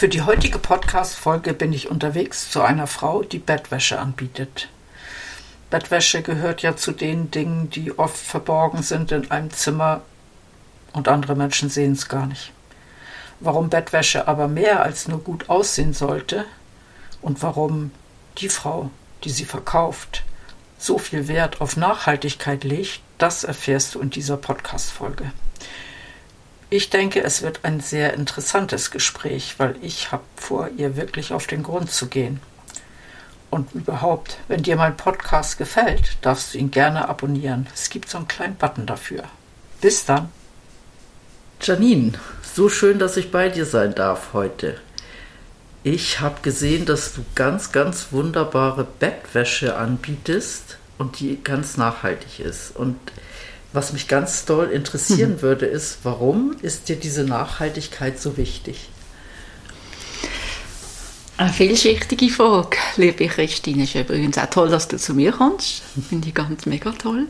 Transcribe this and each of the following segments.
Für die heutige Podcast-Folge bin ich unterwegs zu einer Frau, die Bettwäsche anbietet. Bettwäsche gehört ja zu den Dingen, die oft verborgen sind in einem Zimmer und andere Menschen sehen es gar nicht. Warum Bettwäsche aber mehr als nur gut aussehen sollte und warum die Frau, die sie verkauft, so viel Wert auf Nachhaltigkeit legt, das erfährst du in dieser Podcast-Folge. Ich denke, es wird ein sehr interessantes Gespräch, weil ich habe vor, ihr wirklich auf den Grund zu gehen. Und überhaupt, wenn dir mein Podcast gefällt, darfst du ihn gerne abonnieren. Es gibt so einen kleinen Button dafür. Bis dann. Janine, so schön, dass ich bei dir sein darf heute. Ich habe gesehen, dass du ganz, ganz wunderbare Bettwäsche anbietest und die ganz nachhaltig ist. Und was mich ganz doll interessieren hm. würde, ist, warum ist dir diese Nachhaltigkeit so wichtig? Eine vielschichtige Frage, liebe Christine. Es ist übrigens auch toll, dass du zu mir kommst. Finde ich ganz mega toll.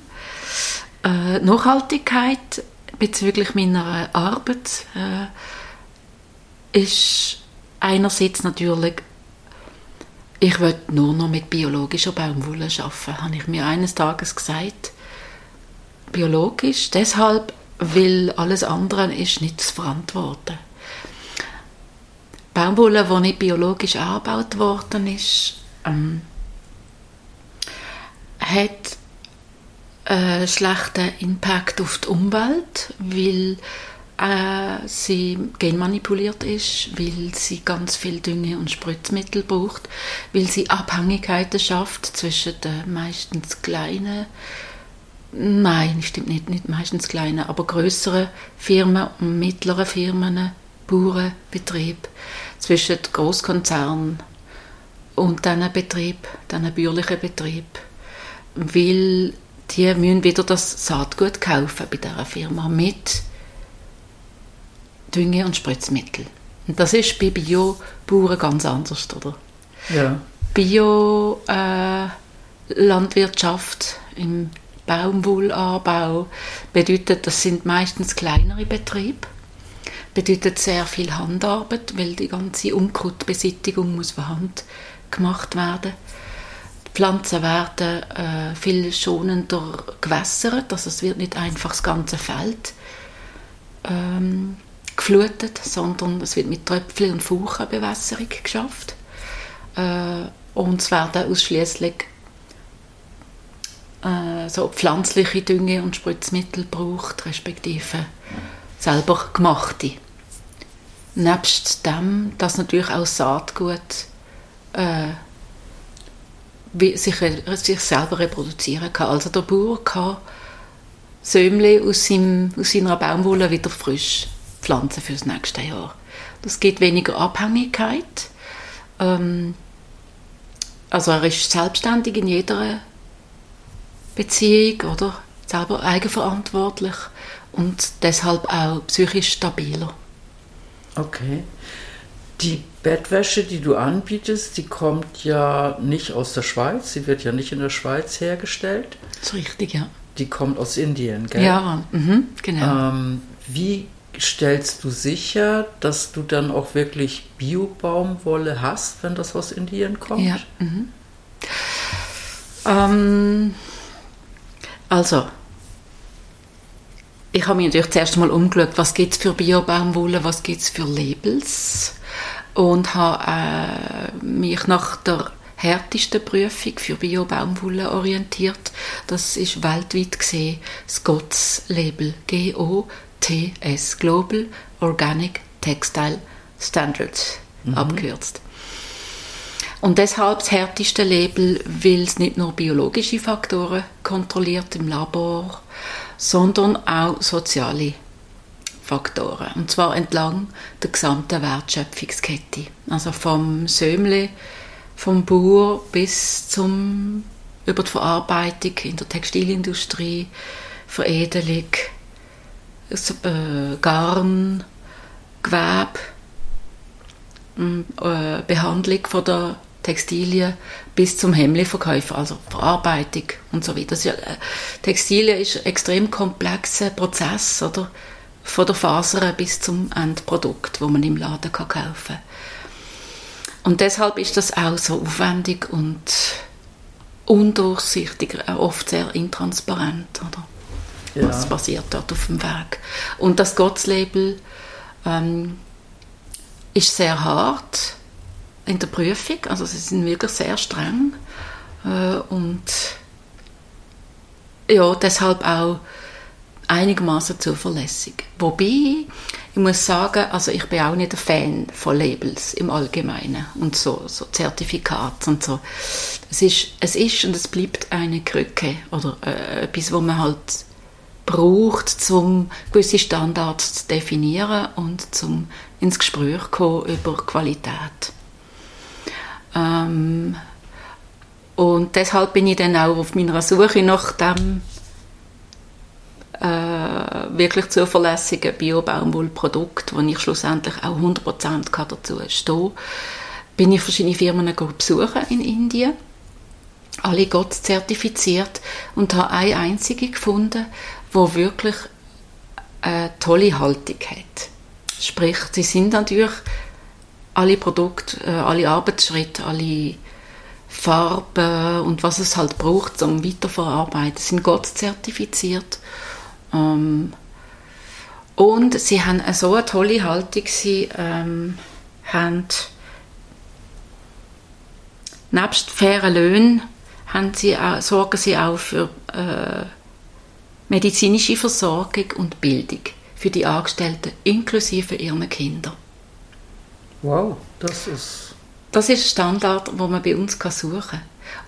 Äh, Nachhaltigkeit bezüglich meiner Arbeit äh, ist einerseits natürlich, ich will nur noch mit biologischer Baumwolle arbeiten, habe ich mir eines Tages gesagt biologisch, deshalb, weil alles andere ist nicht zu verantworten. Baumwolle, die nicht biologisch angebaut worden ist, ähm, hat einen schlechten Impact auf die Umwelt, weil äh, sie genmanipuliert ist, weil sie ganz viel Dünge und Spritzmittel braucht, weil sie Abhängigkeiten schafft zwischen den meistens kleinen Nein, stimmt nicht. Nicht meistens kleine, aber größere Firmen und mittlere Firmen, Bauernbetrieb zwischen Großkonzernen und diesen Betrieb, diesen bäuerlichen Betrieb, weil die müssen wieder das Saatgut kaufen bei dieser Firma mit Dünge und Spritzmittel. Und das ist bei Bio-Bauern ganz anders, oder? Ja. Bio-Landwirtschaft äh, im Baumwollanbau bedeutet, das sind meistens kleinere Betriebe, bedeutet sehr viel Handarbeit, weil die ganze Unkrautbesittigung muss von Hand gemacht werden. Die Pflanzen werden äh, viel schonender gewässert, also es wird nicht einfach das ganze Feld ähm, geflutet, sondern es wird mit Tröpfchen und Fauchenbewässerung geschafft. Äh, und es werden ausschließlich äh, so pflanzliche Dünge und Spritzmittel braucht, respektive selber gemachte. Nebst dem, dass natürlich auch Saatgut äh, sich, sich selber reproduzieren kann. Also der Bauer kann Sämle aus, seinem, aus seiner Baumwolle wieder frisch pflanzen für das nächste Jahr. Das gibt weniger Abhängigkeit. Ähm, also er ist selbstständig in jeder Beziehung, oder? Selber eigenverantwortlich und deshalb auch psychisch stabiler. Okay. Die Bettwäsche, die du anbietest, die kommt ja nicht aus der Schweiz, sie wird ja nicht in der Schweiz hergestellt. Das ist richtig, ja. Die kommt aus Indien, gell? Ja, mhm, genau. Ähm, wie stellst du sicher, dass du dann auch wirklich Bio-Baumwolle hast, wenn das aus Indien kommt? Ja. Mhm. Ähm, also, ich habe mir natürlich zuerst mal umgeschaut, was gibt es für Bio-Baumwolle, was gibt es für Labels und habe äh, mich nach der härtesten Prüfung für Bio-Baumwolle orientiert. Das ist weltweit gesehen das GOTS-Label, G-O-T-S, Global Organic Textile Standards, mhm. abgekürzt. Und deshalb das härteste Label, weil es nicht nur biologische Faktoren kontrolliert im Labor, sondern auch soziale Faktoren. Und zwar entlang der gesamten Wertschöpfungskette. Also vom Sömle, vom Bauer bis zum, über die Verarbeitung in der Textilindustrie, Veredelung, äh, Garn, Gewebe, äh, Behandlung von der Textilien bis zum Hemmli-Verkäufer, also Verarbeitung und so weiter. Ja, äh, Textilien ist ein extrem komplexer Prozess, oder? Von der Faser bis zum Endprodukt, wo man im Laden kann kaufen kann. Und deshalb ist das auch so aufwendig und undurchsichtig, oft sehr intransparent, oder? Ja. Was passiert dort auf dem Weg? Und das Gottslabel ähm, ist sehr hart in der Prüfung, also sie sind wirklich sehr streng äh, und ja, deshalb auch einigermaßen zuverlässig. Wobei, ich muss sagen, also ich bin auch nicht ein Fan von Labels im Allgemeinen und so, so Zertifikate und so. Es ist, es ist und es bleibt eine Krücke oder äh, etwas, wo man halt braucht, um gewisse Standards zu definieren und zum ins Gespräch kommen über Qualität. Ähm, und deshalb bin ich dann auch auf meiner Suche nach dem äh, wirklich zuverlässigen Bio-Baumwollprodukt, wo ich schlussendlich auch 100% dazu stehe, bin ich verschiedene Firmen besuchen in Indien alle Gott zertifiziert und habe eine einzige gefunden, wo wirklich eine tolle Haltung hat. Sprich, sie sind natürlich alle Produkte, äh, alle Arbeitsschritte, alle Farben und was es halt braucht zum Weiterverarbeiten, sind Gott zertifiziert. Ähm, und sie haben so eine tolle Haltung, sie ähm, haben nebst fairen Löhnen haben sie auch, sorgen sie auch für äh, medizinische Versorgung und Bildung für die Angestellten inklusive ihrer Kinder. Wow, das ist... Das ist ein Standard, wo man bei uns suchen kann.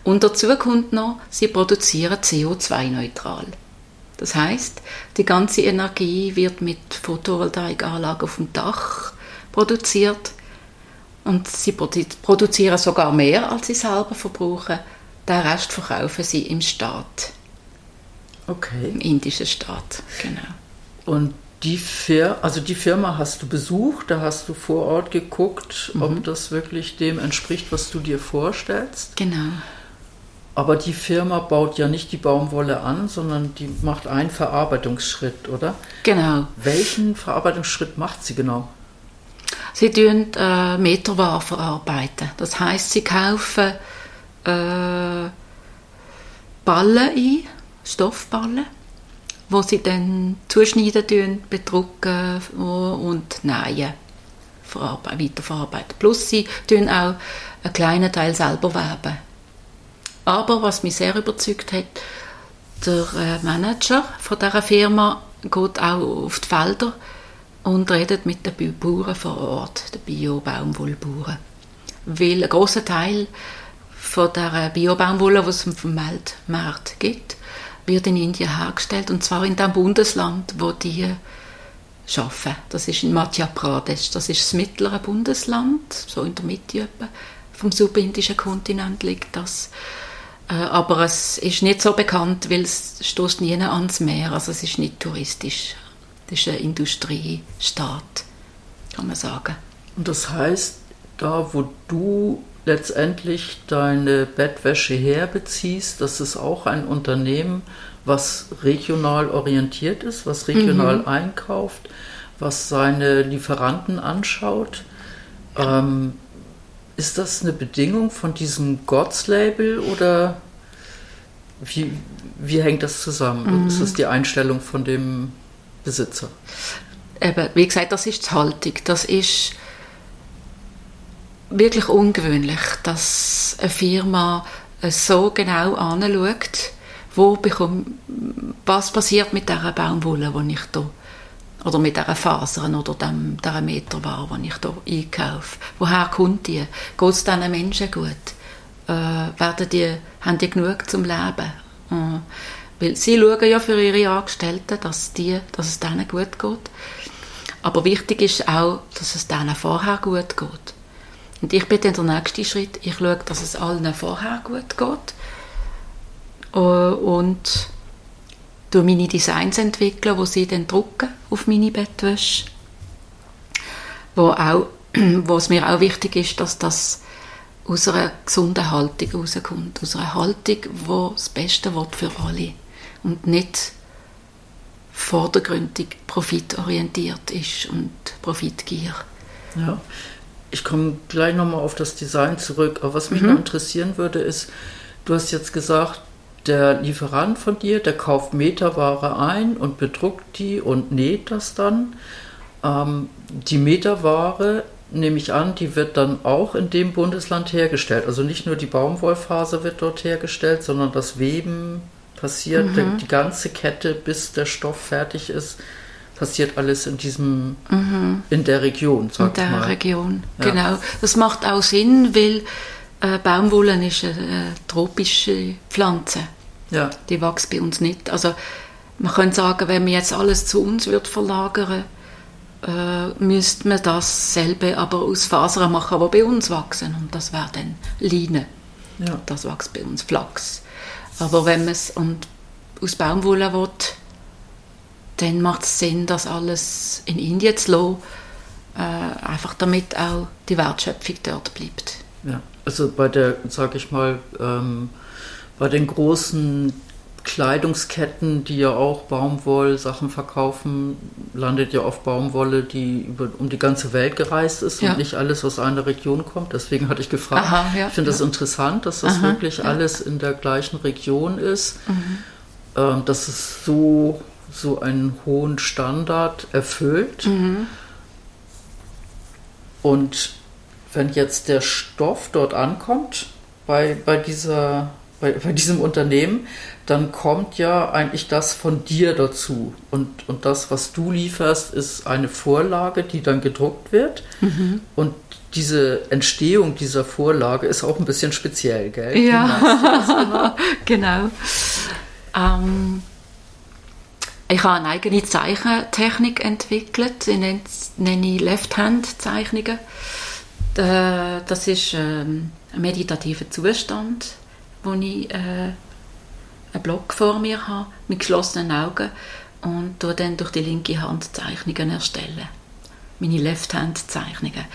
Und dazu kommt noch, sie produzieren CO2-neutral. Das heißt, die ganze Energie wird mit Photovoltaikanlagen auf dem Dach produziert und sie produzieren sogar mehr, als sie selber verbrauchen. Den Rest verkaufen sie im Staat. Okay. Im indischen Staat, genau. Und die, Fir also die Firma hast du besucht, da hast du vor Ort geguckt, mhm. ob das wirklich dem entspricht, was du dir vorstellst. Genau. Aber die Firma baut ja nicht die Baumwolle an, sondern die macht einen Verarbeitungsschritt, oder? Genau. Welchen Verarbeitungsschritt macht sie genau? Sie tun äh, Meterware verarbeiten. Das heißt, sie kaufen äh, Ballen ein, Stoffballen wo sie dann zuschneiden, bedrucken und nähen, weiterverarbeiten. Plus sie tun auch einen kleinen Teil selber weben. Aber was mich sehr überzeugt hat, der äh, Manager von dieser Firma geht auch auf die Felder und redet mit den Bauern vor Ort, den Bio-Baumwollbauern. Weil ein großer Teil von der Bio-Baumwolle, die es vom Weltmarkt gibt, wird in Indien hergestellt und zwar in dem Bundesland, wo die arbeiten. Das ist in Madhya Pradesh. Das ist das mittlere Bundesland, so in der Mitte vom subindischen Kontinent liegt das. Äh, aber es ist nicht so bekannt, weil es stoßt nie ans Meer. Also es ist nicht touristisch. Das ist ein Industriestaat, kann man sagen. Und das heißt, da wo du letztendlich deine Bettwäsche herbeziehst, das ist auch ein Unternehmen, was regional orientiert ist, was regional mhm. einkauft, was seine Lieferanten anschaut. Ähm, ist das eine Bedingung von diesem Gods-Label oder wie, wie hängt das zusammen? Mhm. Ist das die Einstellung von dem Besitzer? Eben, wie gesagt, das ist die Haltung. Das ist wirklich ungewöhnlich, dass eine Firma so genau anschaut, wo bekomme, was passiert mit dieser Baumwolle, die ich da oder mit dieser Fasern oder dem, dieser Meterware, die ich hier einkaufe. Woher kommt die? Geht es diesen Menschen gut? Äh, werden die, haben die genug zum Leben? Äh, weil sie schauen ja für ihre Angestellten, dass, die, dass es denen gut geht. Aber wichtig ist auch, dass es denen vorher gut geht. Und ich bin dann der nächste Schritt. Ich schaue, dass es allen vorher gut geht. Äh, und durch meine Designs entwickeln, wo sie dann drucken auf meine Bettwäsche. Wo, auch, wo es mir auch wichtig ist, dass das aus einer gesunden Haltung rauskommt. Aus einer Haltung, die das Beste wird für alle und nicht vordergründig profitorientiert ist und Profitgier. Ja, ich komme gleich nochmal auf das Design zurück. Aber was mich mhm. noch interessieren würde, ist, du hast jetzt gesagt, der Lieferant von dir, der kauft Meterware ein und bedruckt die und näht das dann. Ähm, die Meterware, nehme ich an, die wird dann auch in dem Bundesland hergestellt. Also nicht nur die Baumwollfaser wird dort hergestellt, sondern das Weben passiert, mhm. die, die, ganze Kette, bis der Stoff fertig ist, passiert alles in diesem, mhm. in der Region, sag in der mal. Region, ja. genau. Das macht auch Sinn, weil äh, Baumwolle ist eine, eine tropische Pflanze. Ja. Die wächst bei uns nicht. Also man könnte sagen, wenn wir jetzt alles zu uns wird verlagern, äh, müsste man dasselbe aber aus Fasern machen, die bei uns wachsen. Und das wäre dann Line. Ja. Das wächst bei uns Flachs. Aber wenn man es aus Baumwolle will, dann macht es Sinn, das alles in Indien zu lassen, äh, einfach damit auch die Wertschöpfung dort bleibt. Ja, also bei der, sag ich mal, ähm, bei den großen Kleidungsketten, die ja auch Baumwollsachen verkaufen, landet ja oft Baumwolle, die über, um die ganze Welt gereist ist ja. und nicht alles aus einer Region kommt. Deswegen hatte ich gefragt. Aha, ja, ich finde ja. das interessant, dass das Aha, wirklich alles in der gleichen Region ist, mhm. ähm, dass es so, so einen hohen Standard erfüllt. Mhm. Und wenn jetzt der Stoff dort ankommt, bei, bei, dieser, bei, bei diesem Unternehmen, dann kommt ja eigentlich das von dir dazu. Und, und das, was du lieferst, ist eine Vorlage, die dann gedruckt wird. Mhm. Und diese Entstehung dieser Vorlage ist auch ein bisschen speziell, gell? Ja, genau. ähm, ich habe eine eigene Zeichentechnik entwickelt, die nenne ich Left-Hand-Zeichnungen. Das ist ähm, ein meditativer Zustand, wo ich äh, einen Block vor mir habe, mit geschlossenen Augen und dann durch die linke Hand Zeichnungen erstellen. Meine Left-Hand-Zeichnungen.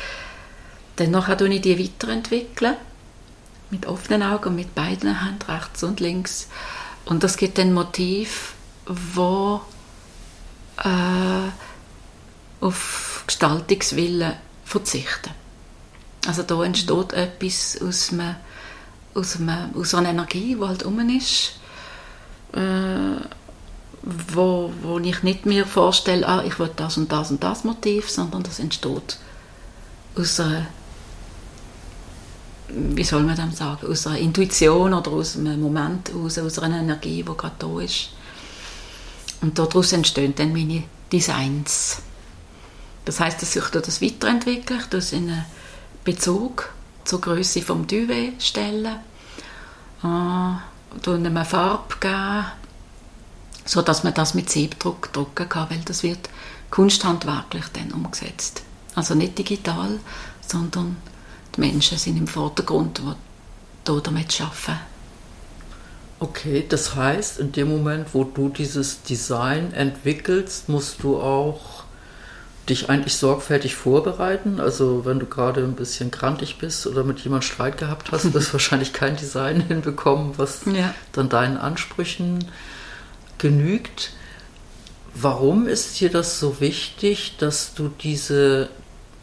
Dann nachher ich die weiterentwickeln, mit offenen Augen, mit beiden Händen, rechts und links. Und das gibt ein Motiv, wo äh, auf Gestaltungswillen verzichten. Also da entsteht etwas aus, einem, aus, einem, aus einer Energie, die halt um ist äh, wo, wo ich nicht mir vorstelle, ah, ich will das und das und das Motiv, sondern das entsteht aus einer, wie soll man das sagen, aus einer Intuition oder aus einem Moment, aus, aus einer Energie, die gerade da ist. Und daraus entstehen dann meine Designs. Das heißt, dass ich das weiterentwickle, ich das in einen Bezug zur Größe vom Duvet stellen. Äh, eine Farbe geben, so dass man das mit Siebdruck drucken kann, weil das wird kunsthandwerklich dann umgesetzt. Also nicht digital, sondern die Menschen sind im Vordergrund, die damit arbeiten. Okay, das heißt, in dem Moment, wo du dieses Design entwickelst, musst du auch dich eigentlich sorgfältig vorbereiten. Also wenn du gerade ein bisschen krantig bist oder mit jemandem Streit gehabt hast, wirst du wahrscheinlich kein Design hinbekommen, was ja. dann deinen Ansprüchen genügt. Warum ist dir das so wichtig, dass du diese,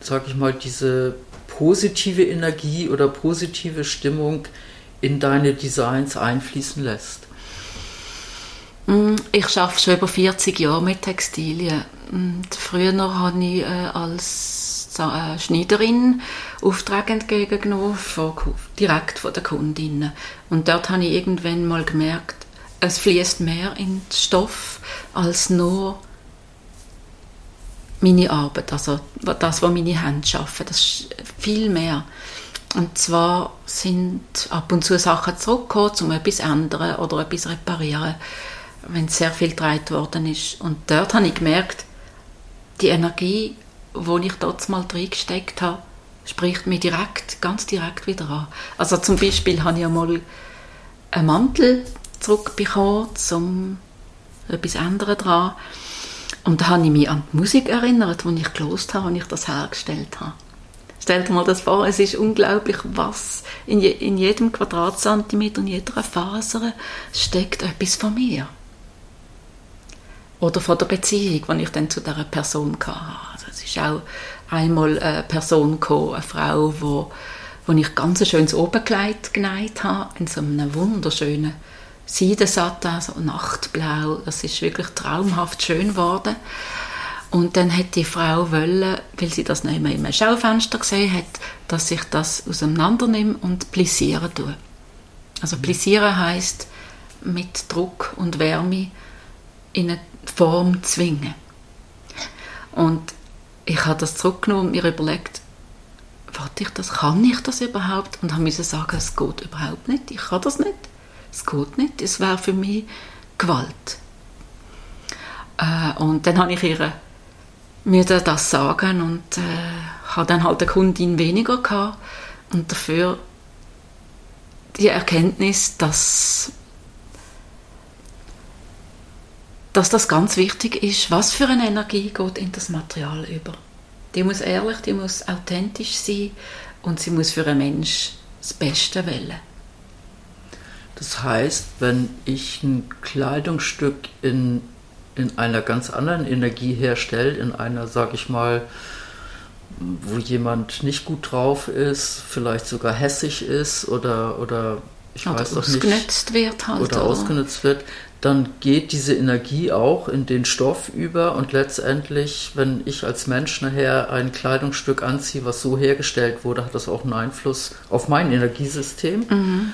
sag ich mal, diese positive Energie oder positive Stimmung in deine Designs einfließen lässt? Mm, ich arbeite schon über 40 Jahre mit Textilien. Und früher habe ich äh, als äh, Schneiderin Aufträge entgegengenommen, von, direkt von den Kundinnen. Und dort habe ich irgendwann mal gemerkt, es fließt mehr in den Stoff als nur meine Arbeit, also das, was meine Hände schaffen. Das ist viel mehr. Und zwar sind ab und zu Sachen zurückgekommen, um etwas ändern oder etwas reparieren wenn sehr viel getragen worden ist. Und dort habe ich gemerkt, die Energie, die ich dort mal reingesteckt habe, spricht mich direkt, ganz direkt wieder an. Also zum Beispiel habe ich einmal einen Mantel zurückbekommen, um etwas ändern dran. Und da habe ich mich an die Musik erinnert, die ich gelost habe, als ich das hergestellt habe. Stell dir mal das vor, es ist unglaublich, was in, je, in jedem Quadratzentimeter, in jeder Faser steckt etwas von mir. Oder von der Beziehung, die ich dann zu dieser Person hatte. Also es ist auch einmal eine Person gekommen, eine Frau, wo, wo ich ganz ein schönes Oberkleid genäht habe, in so einem wunderschönen Seidensatin, so Nachtblau. Das ist wirklich traumhaft schön geworden. Und dann hat die Frau wollen, weil sie das nicht mehr im Schaufenster gesehen hat, dass ich das auseinandernehme und plissieren tue. Also plissieren heißt mit Druck und Wärme in eine Form zwingen. Und ich habe das zurückgenommen und mir überlegt, warte ich das, kann ich das überhaupt? Und habe sagen, es geht überhaupt nicht, ich kann das nicht, es geht nicht, es wäre für mich Gewalt. Äh, und dann habe ich ihr müssen das sagen und äh, habe dann halt eine Kundin weniger gehabt und dafür die Erkenntnis, dass dass das ganz wichtig ist, was für eine Energie geht in das Material über. Die muss ehrlich, die muss authentisch sein und sie muss für einen Mensch das Beste wählen. Das heißt, wenn ich ein Kleidungsstück in, in einer ganz anderen Energie herstelle, in einer, sag ich mal, wo jemand nicht gut drauf ist, vielleicht sogar hässig ist oder, oder ich oder weiß auch nicht. Ausgenutzt wird halt. Oder, oder ausgenutzt wird, dann geht diese Energie auch in den Stoff über und letztendlich, wenn ich als Mensch nachher ein Kleidungsstück anziehe, was so hergestellt wurde, hat das auch einen Einfluss auf mein Energiesystem. Mhm.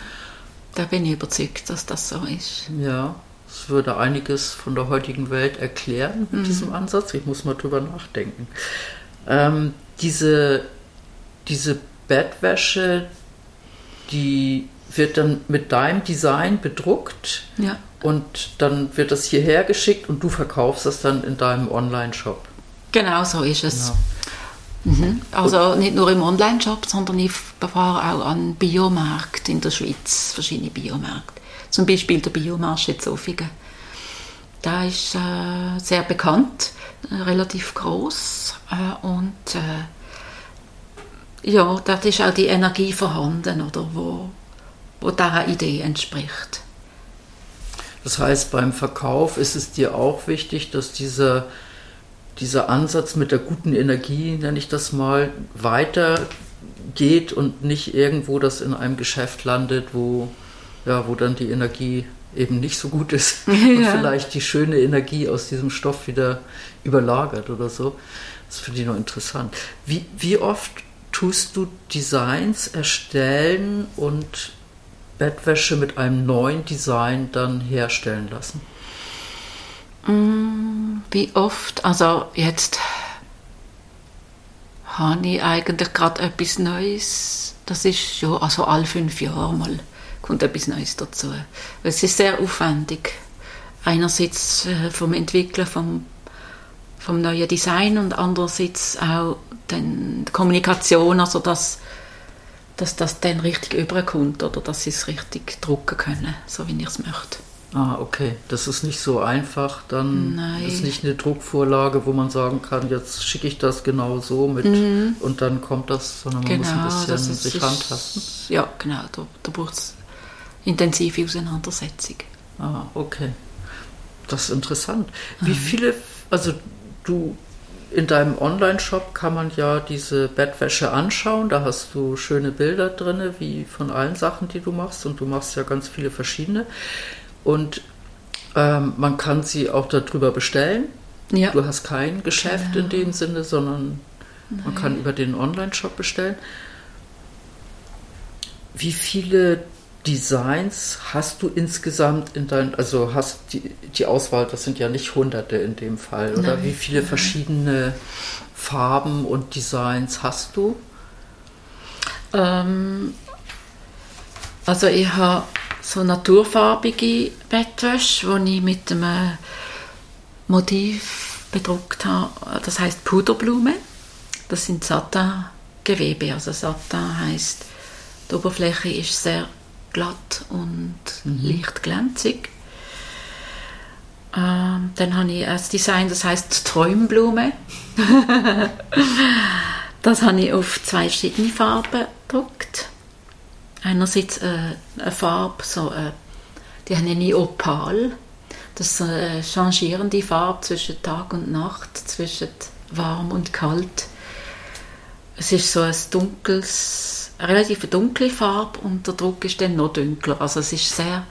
Da bin ich überzeugt, dass das so ist. Ja, es würde einiges von der heutigen Welt erklären mit mhm. diesem Ansatz. Ich muss mal drüber nachdenken. Ähm, diese, diese Bettwäsche, die wird dann mit deinem Design bedruckt. Ja. Und dann wird das hierher geschickt und du verkaufst das dann in deinem Online-Shop. Genau so ist es. Genau. Mhm. Also nicht nur im Online-Shop, sondern ich fahre auch an Biomärkte in der Schweiz, verschiedene Biomärkte. Zum Beispiel der Biomarsch in Zofingen. Da ist äh, sehr bekannt, äh, relativ groß äh, und äh, ja, dort ist auch die Energie vorhanden, oder, wo, wo dieser Idee entspricht. Das heißt, beim Verkauf ist es dir auch wichtig, dass dieser, dieser Ansatz mit der guten Energie, nenne ich das mal, weitergeht und nicht irgendwo das in einem Geschäft landet, wo, ja, wo dann die Energie eben nicht so gut ist ja. und vielleicht die schöne Energie aus diesem Stoff wieder überlagert oder so. Das finde ich noch interessant. Wie, wie oft tust du Designs erstellen und Bettwäsche mit einem neuen Design dann herstellen lassen? Mm, wie oft? Also jetzt habe ich eigentlich gerade etwas Neues. Das ist ja also alle fünf Jahre mal kommt etwas Neues dazu. Es ist sehr aufwendig. Einerseits äh, vom Entwickeln vom, vom neuen Design und andererseits auch die Kommunikation, also das dass das dann richtig überkommt oder dass sie es richtig drucken können, so wie ich es möchte. Ah, okay. Das ist nicht so einfach. Dann Nein. ist nicht eine Druckvorlage, wo man sagen kann, jetzt schicke ich das genau so mit mhm. und dann kommt das, sondern man genau, muss ein genau, bisschen sich handhasten. Ja, genau. Da, da braucht es intensive Auseinandersetzung. Ah, okay. Das ist interessant. Wie mhm. viele, also du in deinem Online-Shop kann man ja diese Bettwäsche anschauen. Da hast du schöne Bilder drin, wie von allen Sachen, die du machst. Und du machst ja ganz viele verschiedene. Und ähm, man kann sie auch darüber bestellen. Ja. Du hast kein Geschäft genau. in dem Sinne, sondern Nein. man kann über den Online-Shop bestellen. Wie viele Designs hast du insgesamt in deinem, also hast die, die Auswahl, das sind ja nicht hunderte in dem Fall, oder? Nein, Wie viele verschiedene Farben und Designs hast du? Ähm, also ich habe so naturfarbige Bettwäsche, wo ich mit einem Motiv bedruckt habe. Das heißt Puderblume. Das sind Satin-Gewebe. Also Satin heißt, die Oberfläche ist sehr glatt und mhm. leicht glänzig. Ähm, dann habe ich ein Design, das heißt Träumblume. das habe ich auf zwei verschiedene Farben gedruckt. Einerseits äh, eine Farbe, so, äh, die nenne ich Opal. Das ist eine changierende Farbe zwischen Tag und Nacht, zwischen warm und kalt. Es ist so ein dunkles, relativ dunkle Farbe und der Druck ist dann noch dunkler. Also es ist sehr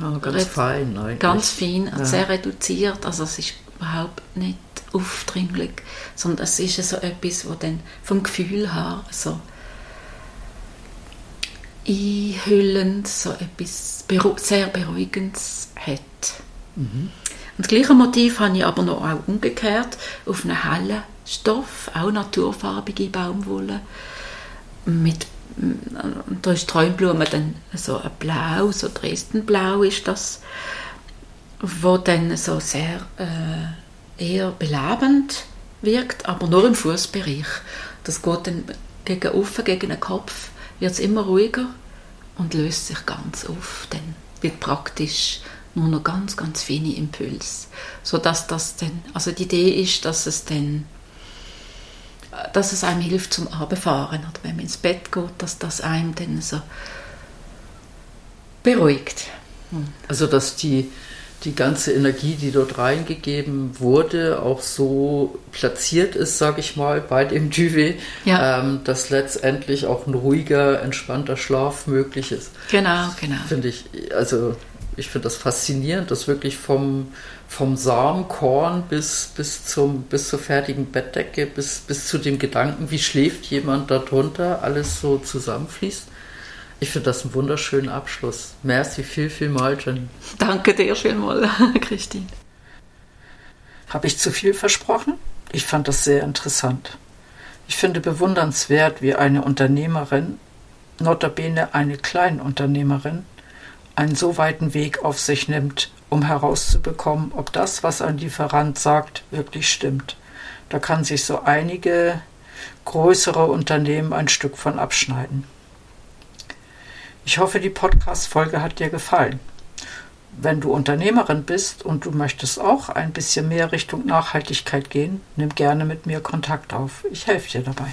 oh, ganz fein, eigentlich. ganz fein, ja. sehr reduziert. Also es ist überhaupt nicht aufdringlich, sondern es ist so etwas, wo dann vom Gefühl her so einhüllend, so etwas sehr Beruhigendes hat. Mhm. Und das gleiche Motiv habe ich aber noch auch umgekehrt auf einen hellen Stoff, auch naturfarbige Baumwolle. Mit, und da ist Träumblume dann so ein Blau, so Dresdenblau ist das, wo dann so sehr äh, eher belebend wirkt, aber nur im Fußbereich. Das geht dann gegen offen, gegen den Kopf, wird es immer ruhiger und löst sich ganz auf. Dann wird praktisch nur noch ganz, ganz feine Impulse. So dass das dann, also die Idee ist, dass es dann, dass es einem hilft zum Abfahren oder wenn man ins Bett geht, dass das einem dann so beruhigt. Also dass die die ganze Energie, die dort reingegeben wurde, auch so platziert ist, sage ich mal, bei dem Duvet, ja. ähm, dass letztendlich auch ein ruhiger, entspannter Schlaf möglich ist. Genau, genau. Finde ich, also ich finde das faszinierend, dass wirklich vom, vom Samenkorn bis, bis, zum, bis zur fertigen Bettdecke, bis, bis zu dem Gedanken, wie schläft jemand darunter, alles so zusammenfließt. Ich finde das einen wunderschönen Abschluss. Merci viel, viel mal, Jenny. Danke dir vielmal, Christine. Habe ich zu viel versprochen? Ich fand das sehr interessant. Ich finde bewundernswert, wie eine Unternehmerin, notabene eine Kleinunternehmerin, einen so weiten Weg auf sich nimmt, um herauszubekommen, ob das, was ein Lieferant sagt, wirklich stimmt. Da kann sich so einige größere Unternehmen ein Stück von abschneiden. Ich hoffe, die Podcast-Folge hat dir gefallen. Wenn du Unternehmerin bist und du möchtest auch ein bisschen mehr Richtung Nachhaltigkeit gehen, nimm gerne mit mir Kontakt auf. Ich helfe dir dabei.